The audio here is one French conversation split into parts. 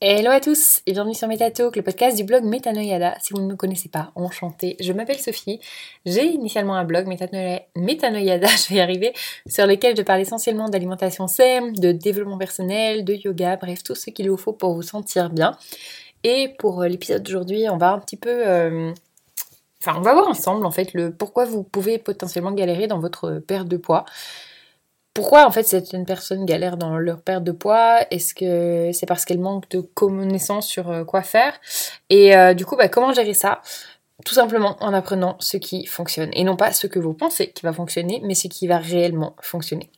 Hello à tous et bienvenue sur MetaTalk, le podcast du blog Metanoyada. Si vous ne me connaissez pas, enchantée, je m'appelle Sophie. J'ai initialement un blog Metanoyada, je vais y arriver, sur lequel je parle essentiellement d'alimentation saine, de développement personnel, de yoga, bref, tout ce qu'il vous faut pour vous sentir bien. Et pour euh, l'épisode d'aujourd'hui, on va un petit peu... Euh, enfin, on va voir ensemble en fait le pourquoi vous pouvez potentiellement galérer dans votre perte de poids pourquoi en fait certaines personnes galèrent dans leur perte de poids? Est-ce que c'est parce qu'elles manquent de connaissances sur euh, quoi faire? Et euh, du coup, bah, comment gérer ça? Tout simplement en apprenant ce qui fonctionne. Et non pas ce que vous pensez qui va fonctionner, mais ce qui va réellement fonctionner.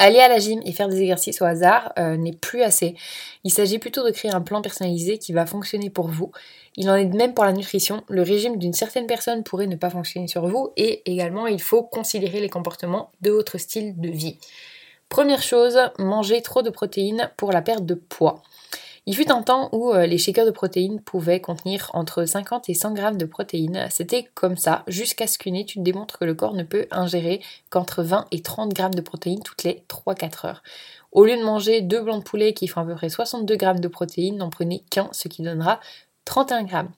Aller à la gym et faire des exercices au hasard euh, n'est plus assez. Il s'agit plutôt de créer un plan personnalisé qui va fonctionner pour vous. Il en est de même pour la nutrition. Le régime d'une certaine personne pourrait ne pas fonctionner sur vous et également il faut considérer les comportements de votre style de vie. Première chose, manger trop de protéines pour la perte de poids. Il fut un temps où euh, les shakers de protéines pouvaient contenir entre 50 et 100 grammes de protéines. C'était comme ça, jusqu'à ce qu'une étude démontre que le corps ne peut ingérer qu'entre 20 et 30 grammes de protéines toutes les 3-4 heures. Au lieu de manger deux blancs de poulet qui font à peu près 62 grammes de protéines, n'en prenez qu'un, ce qui donnera 31 grammes.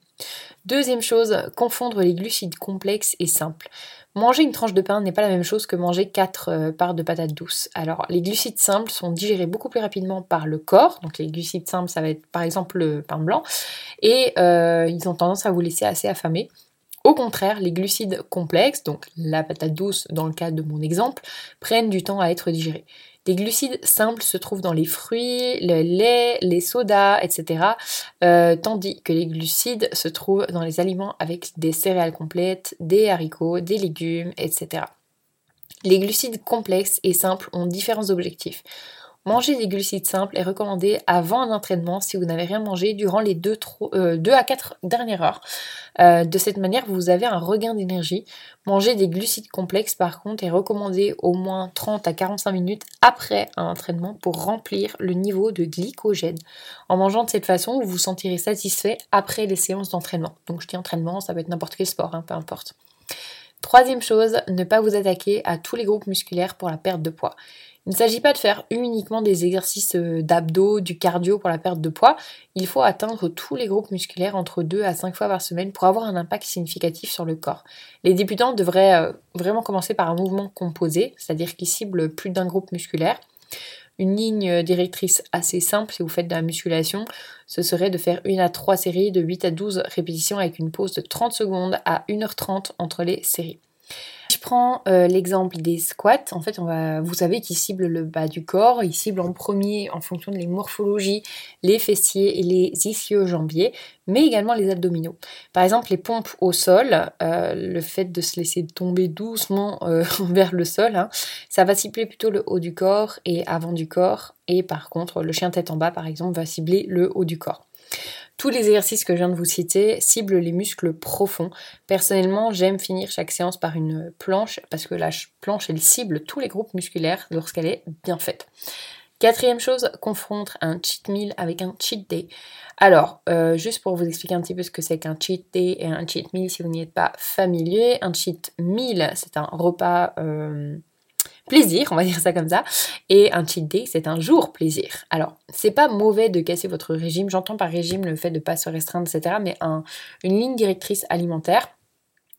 Deuxième chose, confondre les glucides complexes et simples. Manger une tranche de pain n'est pas la même chose que manger 4 euh, parts de patates douces. Alors, les glucides simples sont digérés beaucoup plus rapidement par le corps. Donc, les glucides simples, ça va être par exemple le pain blanc. Et euh, ils ont tendance à vous laisser assez affamé. Au contraire, les glucides complexes, donc la patate douce dans le cas de mon exemple, prennent du temps à être digérés. Les glucides simples se trouvent dans les fruits, le lait, les sodas, etc. Euh, tandis que les glucides se trouvent dans les aliments avec des céréales complètes, des haricots, des légumes, etc. Les glucides complexes et simples ont différents objectifs. Manger des glucides simples est recommandé avant un entraînement si vous n'avez rien mangé durant les 2, euh, à 4 dernières heures. Euh, de cette manière, vous avez un regain d'énergie. Manger des glucides complexes, par contre, est recommandé au moins 30 à 45 minutes après un entraînement pour remplir le niveau de glycogène. En mangeant de cette façon, vous vous sentirez satisfait après les séances d'entraînement. Donc je dis entraînement, ça peut être n'importe quel sport, hein, peu importe. Troisième chose, ne pas vous attaquer à tous les groupes musculaires pour la perte de poids. Il ne s'agit pas de faire uniquement des exercices euh, d'abdos, du cardio pour la perte de poids. Il faut atteindre tous les groupes musculaires entre 2 à 5 fois par semaine pour avoir un impact significatif sur le corps. Les débutants devraient euh, vraiment commencer par un mouvement composé, c'est-à-dire qui cible plus d'un groupe musculaire. Une ligne directrice assez simple si vous faites de la musculation, ce serait de faire une à 3 séries de 8 à 12 répétitions avec une pause de 30 secondes à 1h30 entre les séries. Je prends euh, l'exemple des squats. En fait, on va, vous savez qu'ils ciblent le bas du corps. Ils ciblent en premier, en fonction de les morphologies, les fessiers et les ischio-jambiers, mais également les abdominaux. Par exemple, les pompes au sol, euh, le fait de se laisser tomber doucement euh, vers le sol, hein, ça va cibler plutôt le haut du corps et avant du corps. Et par contre, le chien tête en bas, par exemple, va cibler le haut du corps. Tous les exercices que je viens de vous citer ciblent les muscles profonds. Personnellement, j'aime finir chaque séance par une planche parce que la planche, elle cible tous les groupes musculaires lorsqu'elle est bien faite. Quatrième chose, confondre un cheat meal avec un cheat day. Alors, euh, juste pour vous expliquer un petit peu ce que c'est qu'un cheat day et un cheat meal si vous n'y êtes pas familier, un cheat meal, c'est un repas euh, plaisir, on va dire ça comme ça. Et un cheat day, c'est un jour plaisir. Alors, c'est pas mauvais de casser votre régime. J'entends par régime le fait de pas se restreindre, etc. Mais une ligne directrice alimentaire.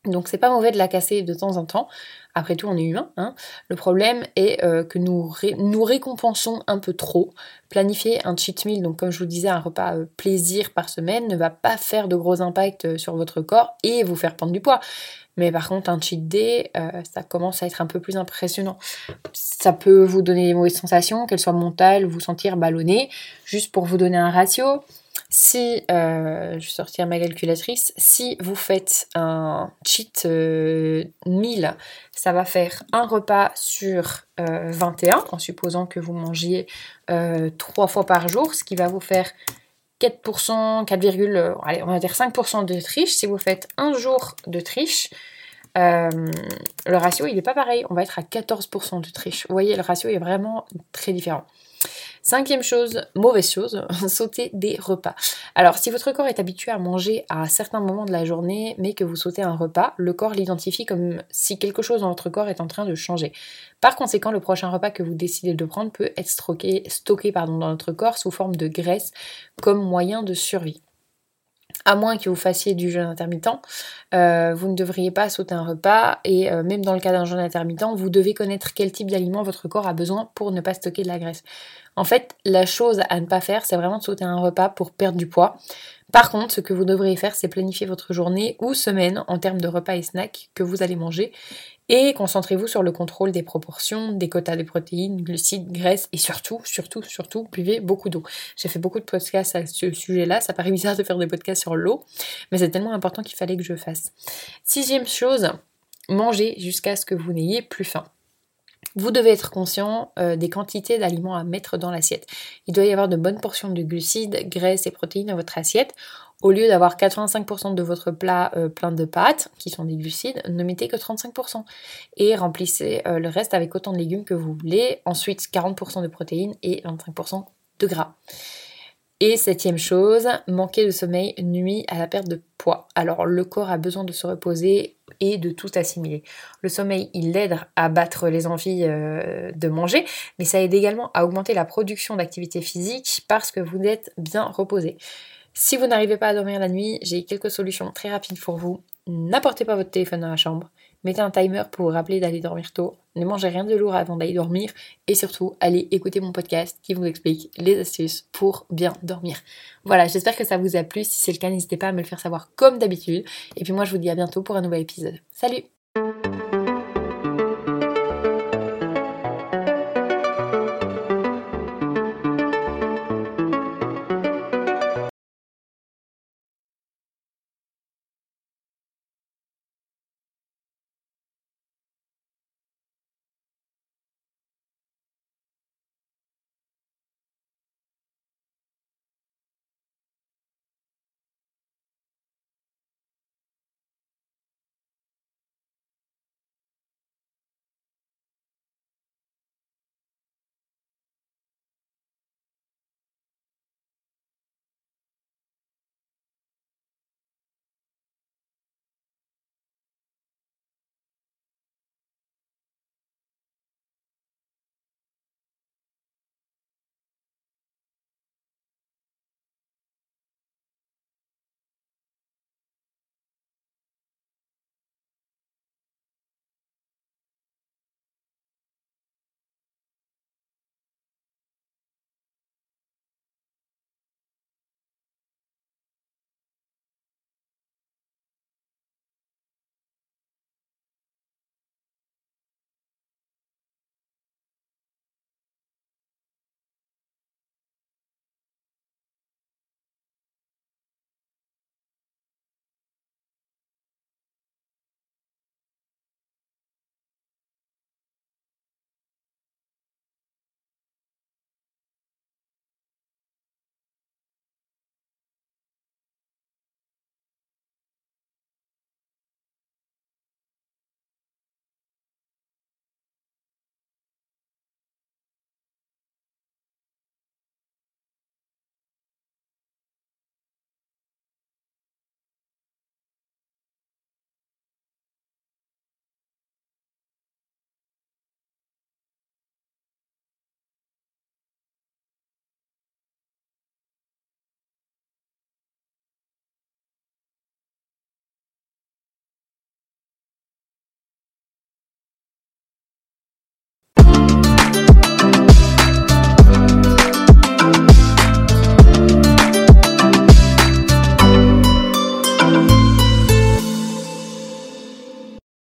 Donc c'est pas mauvais de la casser de temps en temps. Après tout, on est humain. Hein. Le problème est euh, que nous, nous récompensons un peu trop. Planifier un cheat meal, donc comme je vous disais, un repas euh, plaisir par semaine, ne va pas faire de gros impacts euh, sur votre corps et vous faire prendre du poids. Mais par contre, un cheat day, ça commence à être un peu plus impressionnant. Ça peut vous donner des mauvaises sensations, qu'elles soient mentales, vous sentir ballonné. Juste pour vous donner un ratio, si, euh, je sortir ma calculatrice, si vous faites un cheat euh, meal, ça va faire un repas sur 21, en supposant que vous mangiez 3 fois par jour, ce qui va vous faire 4%, 4, euh, allez, on va dire 5% de triche. Si vous faites un jour de triche, euh, le ratio il n'est pas pareil. On va être à 14% de triche. Vous voyez, le ratio est vraiment très différent. Cinquième chose, mauvaise chose, sauter des repas. Alors si votre corps est habitué à manger à certains moments de la journée, mais que vous sautez un repas, le corps l'identifie comme si quelque chose dans votre corps est en train de changer. Par conséquent, le prochain repas que vous décidez de prendre peut être stocké, dans votre corps sous forme de graisse comme moyen de survie à moins que vous fassiez du jeûne intermittent, euh, vous ne devriez pas sauter un repas et euh, même dans le cas d'un jeûne intermittent, vous devez connaître quel type d'aliment votre corps a besoin pour ne pas stocker de la graisse. En fait, la chose à ne pas faire, c'est vraiment de sauter un repas pour perdre du poids. Par contre, ce que vous devriez faire, c'est planifier votre journée ou semaine en termes de repas et snacks que vous allez manger et concentrez-vous sur le contrôle des proportions, des quotas de protéines, glucides, graisses et surtout, surtout, surtout, buvez beaucoup d'eau. J'ai fait beaucoup de podcasts à ce sujet-là, ça paraît bizarre de faire des podcasts sur l'eau, mais c'est tellement important qu'il fallait que je fasse. Sixième chose, mangez jusqu'à ce que vous n'ayez plus faim. Vous devez être conscient euh, des quantités d'aliments à mettre dans l'assiette. Il doit y avoir de bonnes portions de glucides, graisses et protéines dans votre assiette. Au lieu d'avoir 85% de votre plat euh, plein de pâtes, qui sont des glucides, ne mettez que 35%. Et remplissez euh, le reste avec autant de légumes que vous voulez. Ensuite, 40% de protéines et 25% de gras. Et septième chose, manquer de sommeil nuit à la perte de poids. Alors le corps a besoin de se reposer et de tout assimiler. Le sommeil, il aide à battre les envies euh, de manger, mais ça aide également à augmenter la production d'activité physique parce que vous êtes bien reposé. Si vous n'arrivez pas à dormir la nuit, j'ai quelques solutions très rapides pour vous. N'apportez pas votre téléphone dans la chambre. Mettez un timer pour vous rappeler d'aller dormir tôt. Ne mangez rien de lourd avant d'aller dormir. Et surtout, allez écouter mon podcast qui vous explique les astuces pour bien dormir. Voilà, j'espère que ça vous a plu. Si c'est le cas, n'hésitez pas à me le faire savoir comme d'habitude. Et puis moi, je vous dis à bientôt pour un nouvel épisode. Salut